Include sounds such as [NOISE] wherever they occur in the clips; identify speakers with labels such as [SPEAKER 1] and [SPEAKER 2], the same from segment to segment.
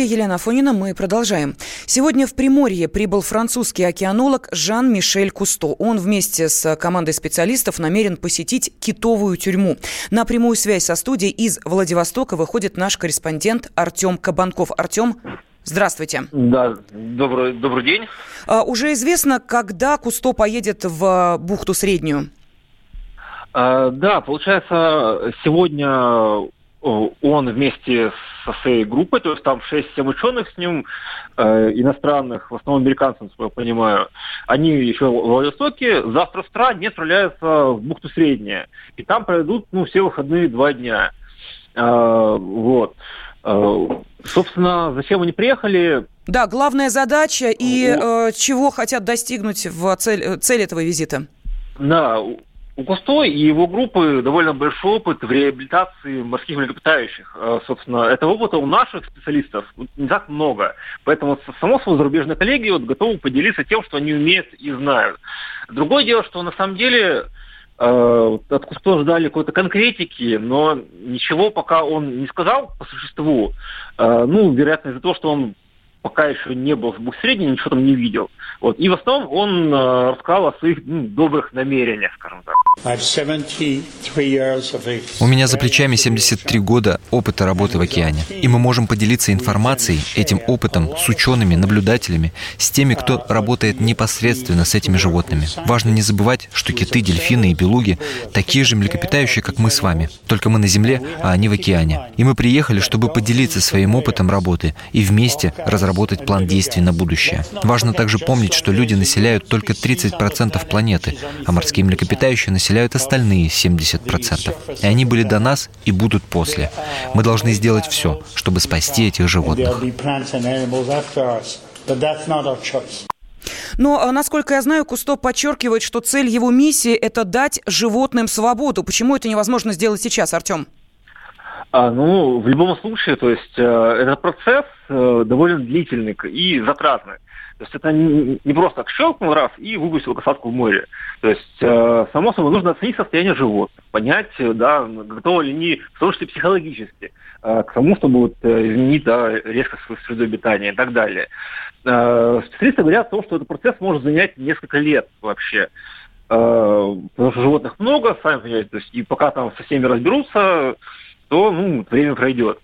[SPEAKER 1] студии Елена Фонина. Мы продолжаем. Сегодня в Приморье прибыл французский океанолог Жан-Мишель Кусто. Он вместе с командой специалистов намерен посетить китовую тюрьму. На прямую связь со студией из Владивостока выходит наш корреспондент Артем Кабанков. Артем, Здравствуйте.
[SPEAKER 2] Да, добрый, добрый день.
[SPEAKER 1] А, уже известно, когда Кусто поедет в бухту Среднюю?
[SPEAKER 2] А, да, получается, сегодня он вместе со своей группой, то есть там 6-7 ученых с ним, э, иностранных, в основном американцев, я понимаю, они еще в Владивостоке, завтра с утра отправляются в бухту Средняя. И там проведут ну, все выходные два дня. Э, вот. Э, собственно, зачем они приехали?
[SPEAKER 1] Да, главная задача и э, чего хотят достигнуть в цель, цель этого визита?
[SPEAKER 2] Да, у и его группы довольно большой опыт в реабилитации морских млекопитающих. Э, собственно, этого опыта у наших специалистов не так много. Поэтому, само собой, зарубежные коллеги вот готовы поделиться тем, что они умеют и знают. Другое дело, что на самом деле э, от Кусто ждали какой-то конкретики, но ничего пока он не сказал по существу. Э, ну, вероятно, из-за того, что он пока еще не был в двухсредней, ничего там не видел. Вот. И в основном он э, рассказал о своих ну, добрых намерениях, скажем так.
[SPEAKER 3] У меня за плечами 73 года опыта работы в океане. И мы можем поделиться информацией, этим опытом с учеными, наблюдателями, с теми, кто работает непосредственно с этими животными. Важно не забывать, что киты, дельфины и белуги такие же млекопитающие, как мы с вами. Только мы на Земле, а они в океане. И мы приехали, чтобы поделиться своим опытом работы и вместе разработать план действий на будущее. Важно также помнить, что люди населяют только 30% планеты, а морские млекопитающие населяют остальные 70%. И они были до нас и будут после. Мы должны сделать все, чтобы спасти этих животных.
[SPEAKER 1] Но, а, насколько я знаю, Кусто подчеркивает, что цель его миссии – это дать животным свободу. Почему это невозможно сделать сейчас, Артем?
[SPEAKER 2] А, ну, в любом случае, то есть э, этот процесс э, довольно длительный и затратный. То есть это не просто так щелкнул раз и выпустил касатку в море. То есть, э, само собой, нужно оценить состояние животных, понять, да, готовы ли они, в том числе психологически, э, к тому, чтобы вот, э, изменить да, резко свою среду обитания и так далее. Э, специалисты говорят о том, что этот процесс может занять несколько лет вообще. Э, потому что животных много, сами понимаете, то есть, и пока там со всеми разберутся, то ну, время пройдет.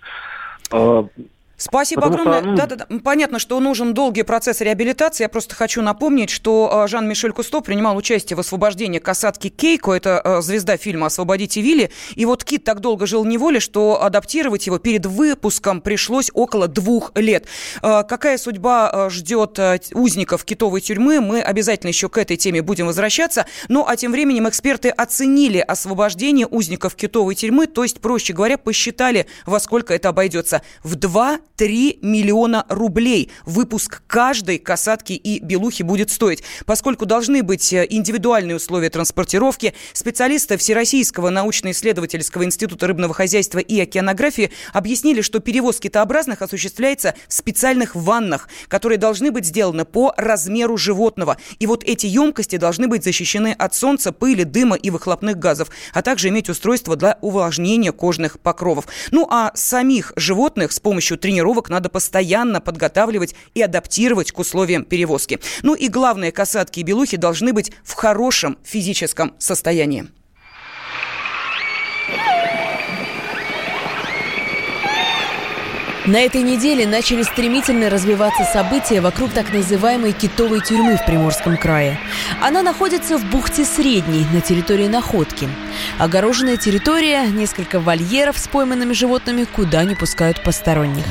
[SPEAKER 1] Спасибо Потому огромное. Что, ну... да, да, да. Понятно, что нужен долгий процесс реабилитации. Я просто хочу напомнить, что э, Жан-Мишель Кусто принимал участие в освобождении касатки Кейко. Это э, звезда фильма «Освободите Вилли». И вот Кит так долго жил в неволе, что адаптировать его перед выпуском пришлось около двух лет. Э, какая судьба ждет узников китовой тюрьмы, мы обязательно еще к этой теме будем возвращаться. Ну, а тем временем эксперты оценили освобождение узников китовой тюрьмы, то есть, проще говоря, посчитали, во сколько это обойдется. В два 3 миллиона рублей выпуск каждой касатки и белухи будет стоить. Поскольку должны быть э, индивидуальные условия транспортировки, специалисты Всероссийского научно-исследовательского института рыбного хозяйства и океанографии объяснили, что перевоз китообразных осуществляется в специальных ваннах, которые должны быть сделаны по размеру животного. И вот эти емкости должны быть защищены от солнца, пыли, дыма и выхлопных газов, а также иметь устройство для увлажнения кожных покровов. Ну а самих животных с помощью тренировок тренировок надо постоянно подготавливать и адаптировать к условиям перевозки. Ну и главное, касатки и белухи должны быть в хорошем физическом состоянии.
[SPEAKER 4] На этой неделе начали стремительно развиваться события вокруг так называемой китовой тюрьмы в Приморском крае. Она находится в бухте Средней, на территории Находки. Огороженная территория, несколько вольеров с пойманными животными, куда не пускают посторонних.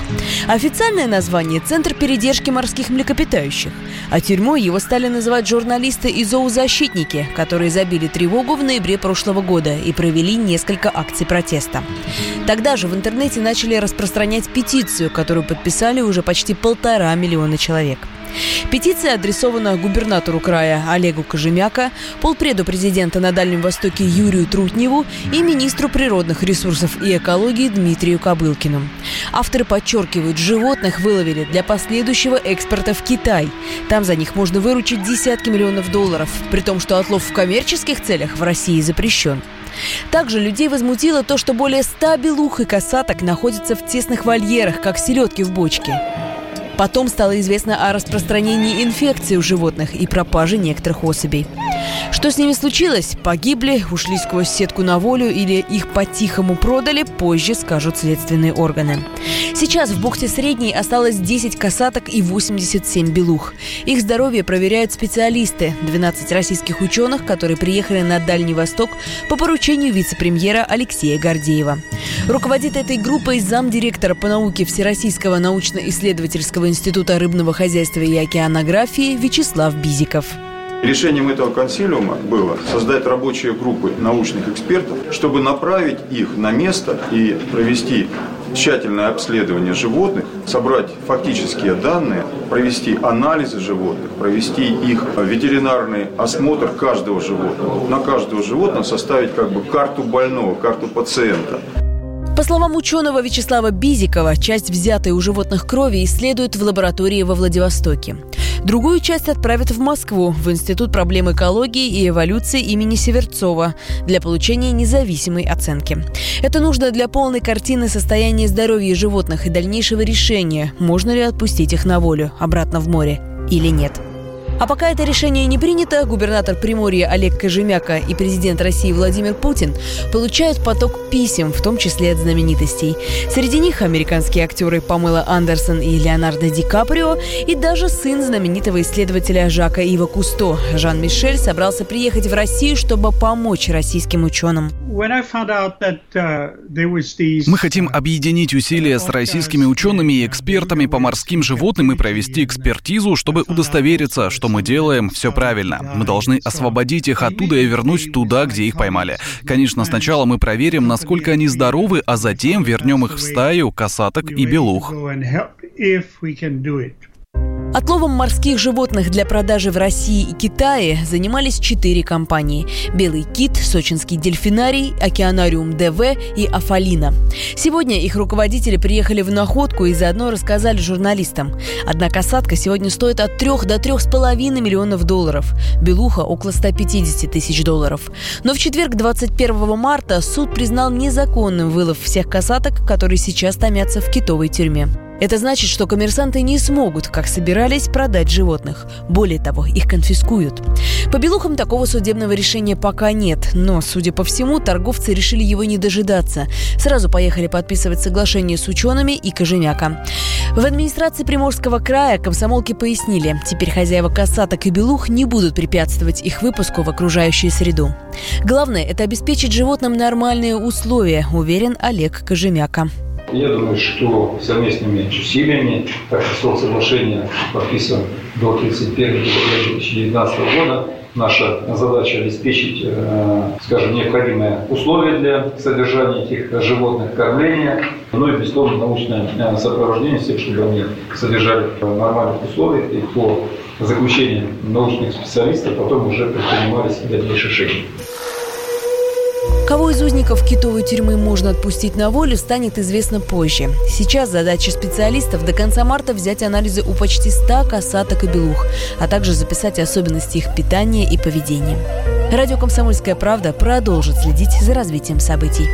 [SPEAKER 4] Официальное название – Центр передержки морских млекопитающих. А тюрьмой его стали называть журналисты и зоозащитники, которые забили тревогу в ноябре прошлого года и провели несколько акций протеста. Тогда же в интернете начали распространять петицию петицию, которую подписали уже почти полтора миллиона человек. Петиция адресована губернатору края Олегу Кожемяка, полпреду президента на Дальнем Востоке Юрию Трутневу и министру природных ресурсов и экологии Дмитрию Кобылкину. Авторы подчеркивают, животных выловили для последующего экспорта в Китай. Там за них можно выручить десятки миллионов долларов, при том, что отлов в коммерческих целях в России запрещен. Также людей возмутило то, что более 100 белух и косаток находятся в тесных вольерах, как селедки в бочке. Потом стало известно о распространении инфекции у животных и пропаже некоторых особей. Что с ними случилось? Погибли, ушли сквозь сетку на волю или их по-тихому продали, позже скажут следственные органы. Сейчас в бухте Средней осталось 10 касаток и 87 белух. Их здоровье проверяют специалисты, 12 российских ученых, которые приехали на Дальний Восток по поручению вице-премьера Алексея Гордеева. Руководит этой группой замдиректора по науке Всероссийского научно-исследовательского института рыбного хозяйства и океанографии Вячеслав Бизиков.
[SPEAKER 5] Решением этого консилиума было создать рабочие группы научных экспертов, чтобы направить их на место и провести тщательное обследование животных, собрать фактические данные, провести анализы животных, провести их ветеринарный осмотр каждого животного. На каждого животного составить как бы карту больного, карту пациента.
[SPEAKER 4] По словам ученого Вячеслава Бизикова, часть взятой у животных крови исследуют в лаборатории во Владивостоке. Другую часть отправят в Москву, в Институт проблем экологии и эволюции имени Северцова для получения независимой оценки. Это нужно для полной картины состояния здоровья животных и дальнейшего решения, можно ли отпустить их на волю обратно в море или нет. А пока это решение не принято, губернатор Приморья Олег Кожемяка и президент России Владимир Путин получают поток писем, в том числе от знаменитостей. Среди них американские актеры Памела Андерсон и Леонардо Ди Каприо и даже сын знаменитого исследователя Жака Ива Кусто. Жан-Мишель собрался приехать в Россию, чтобы помочь российским ученым.
[SPEAKER 6] Uh, Мы хотим объединить усилия с российскими учеными и экспертами по морским животным и провести экспертизу, чтобы удостовериться, что мы делаем все правильно. Мы должны освободить их оттуда и вернуть туда, где их поймали. Конечно, сначала мы проверим, насколько они здоровы, а затем вернем их в стаю касаток и белух.
[SPEAKER 4] Отловом морских животных для продажи в России и Китае занимались четыре компании. «Белый кит», «Сочинский дельфинарий», «Океанариум ДВ» и «Афалина». Сегодня их руководители приехали в находку и заодно рассказали журналистам. Одна касатка сегодня стоит от 3 до 3,5 миллионов долларов. Белуха – около 150 тысяч долларов. Но в четверг, 21 марта, суд признал незаконным вылов всех касаток, которые сейчас томятся в китовой тюрьме. Это значит, что коммерсанты не смогут, как собирались, продать животных. Более того, их конфискуют. По белухам такого судебного решения пока нет, но, судя по всему, торговцы решили его не дожидаться. Сразу поехали подписывать соглашение с учеными и Кожемяка. В администрации Приморского края комсомолки пояснили, теперь хозяева касаток и белух не будут препятствовать их выпуску в окружающую среду. Главное – это обеспечить животным нормальные условия, уверен Олег Кожемяка.
[SPEAKER 7] Я думаю, что совместными усилиями, так как срок соглашения подписан до 31 декабря 2019 года, наша задача обеспечить, э, скажем, необходимые условия для содержания этих животных, кормления, ну и, безусловно, научное э, сопровождение всех, чтобы они содержали в нормальных условиях и по заключению научных специалистов потом уже предпринимались дальнейшие шаги.
[SPEAKER 4] Кого из узников китовой тюрьмы можно отпустить на волю, станет известно позже. Сейчас задача специалистов до конца марта взять анализы у почти 100 касаток и белух, а также записать особенности их питания и поведения. Радио «Комсомольская правда» продолжит следить за развитием событий.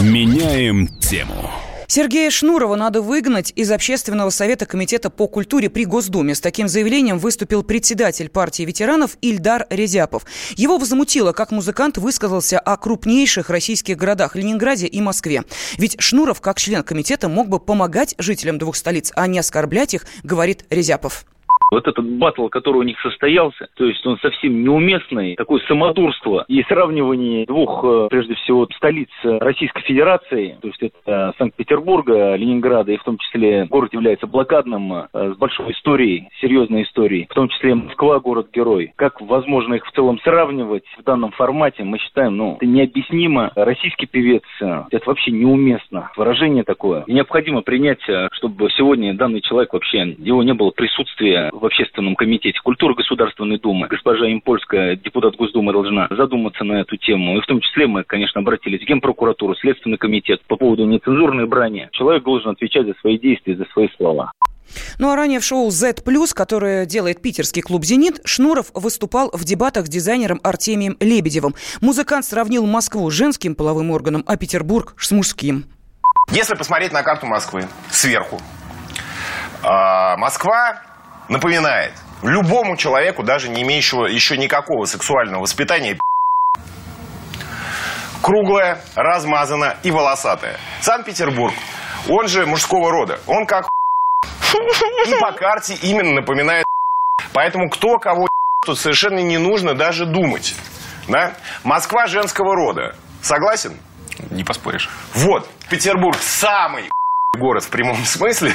[SPEAKER 1] Меняем тему. Сергея Шнурова надо выгнать из Общественного совета Комитета по культуре при Госдуме. С таким заявлением выступил председатель партии ветеранов Ильдар Резяпов. Его возмутило, как музыкант высказался о крупнейших российских городах Ленинграде и Москве. Ведь Шнуров, как член комитета, мог бы помогать жителям двух столиц, а не оскорблять их, говорит Резяпов.
[SPEAKER 8] Вот этот батл, который у них состоялся, то есть он совсем неуместный, такое самодурство и сравнивание двух, э, прежде всего, столиц Российской Федерации, то есть это Санкт-Петербурга, Ленинграда, и в том числе город является блокадным, э, с большой историей, серьезной историей, в том числе Москва, город-герой. Как возможно их в целом сравнивать в данном формате, мы считаем, ну, это необъяснимо. Российский певец, э, это вообще неуместно. Выражение такое. необходимо принять, чтобы сегодня данный человек вообще, его не было присутствия в Общественном комитете культуры Государственной Думы. Госпожа Импольская, депутат Госдумы, должна задуматься на эту тему. И в том числе мы, конечно, обратились в Генпрокуратуру, Следственный комитет по поводу нецензурной брани. Человек должен отвечать за свои действия, за свои слова.
[SPEAKER 1] Ну а ранее в шоу Z+, которое делает питерский клуб «Зенит», Шнуров выступал в дебатах с дизайнером Артемием Лебедевым. Музыкант сравнил Москву с женским половым органом, а Петербург с мужским.
[SPEAKER 9] Если посмотреть на карту Москвы сверху, а, Москва напоминает любому человеку, даже не имеющего еще никакого сексуального воспитания, круглая, размазанная и волосатая. Санкт-Петербург, он же мужского рода, он как [LAUGHS] и по карте именно напоминает Поэтому кто кого тут совершенно не нужно даже думать. Да? Москва женского рода. Согласен?
[SPEAKER 3] Не поспоришь.
[SPEAKER 9] Вот, Петербург самый [LAUGHS] город в прямом смысле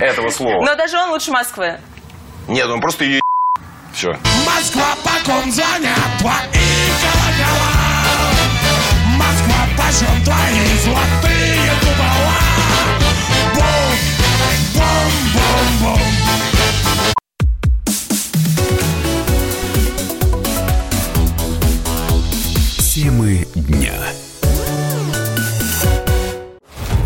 [SPEAKER 9] этого слова.
[SPEAKER 10] Но даже он лучше Москвы.
[SPEAKER 9] Нет, он просто ее все.
[SPEAKER 11] Москва, по ком звонят твои колокола? Москва, почем твои золотые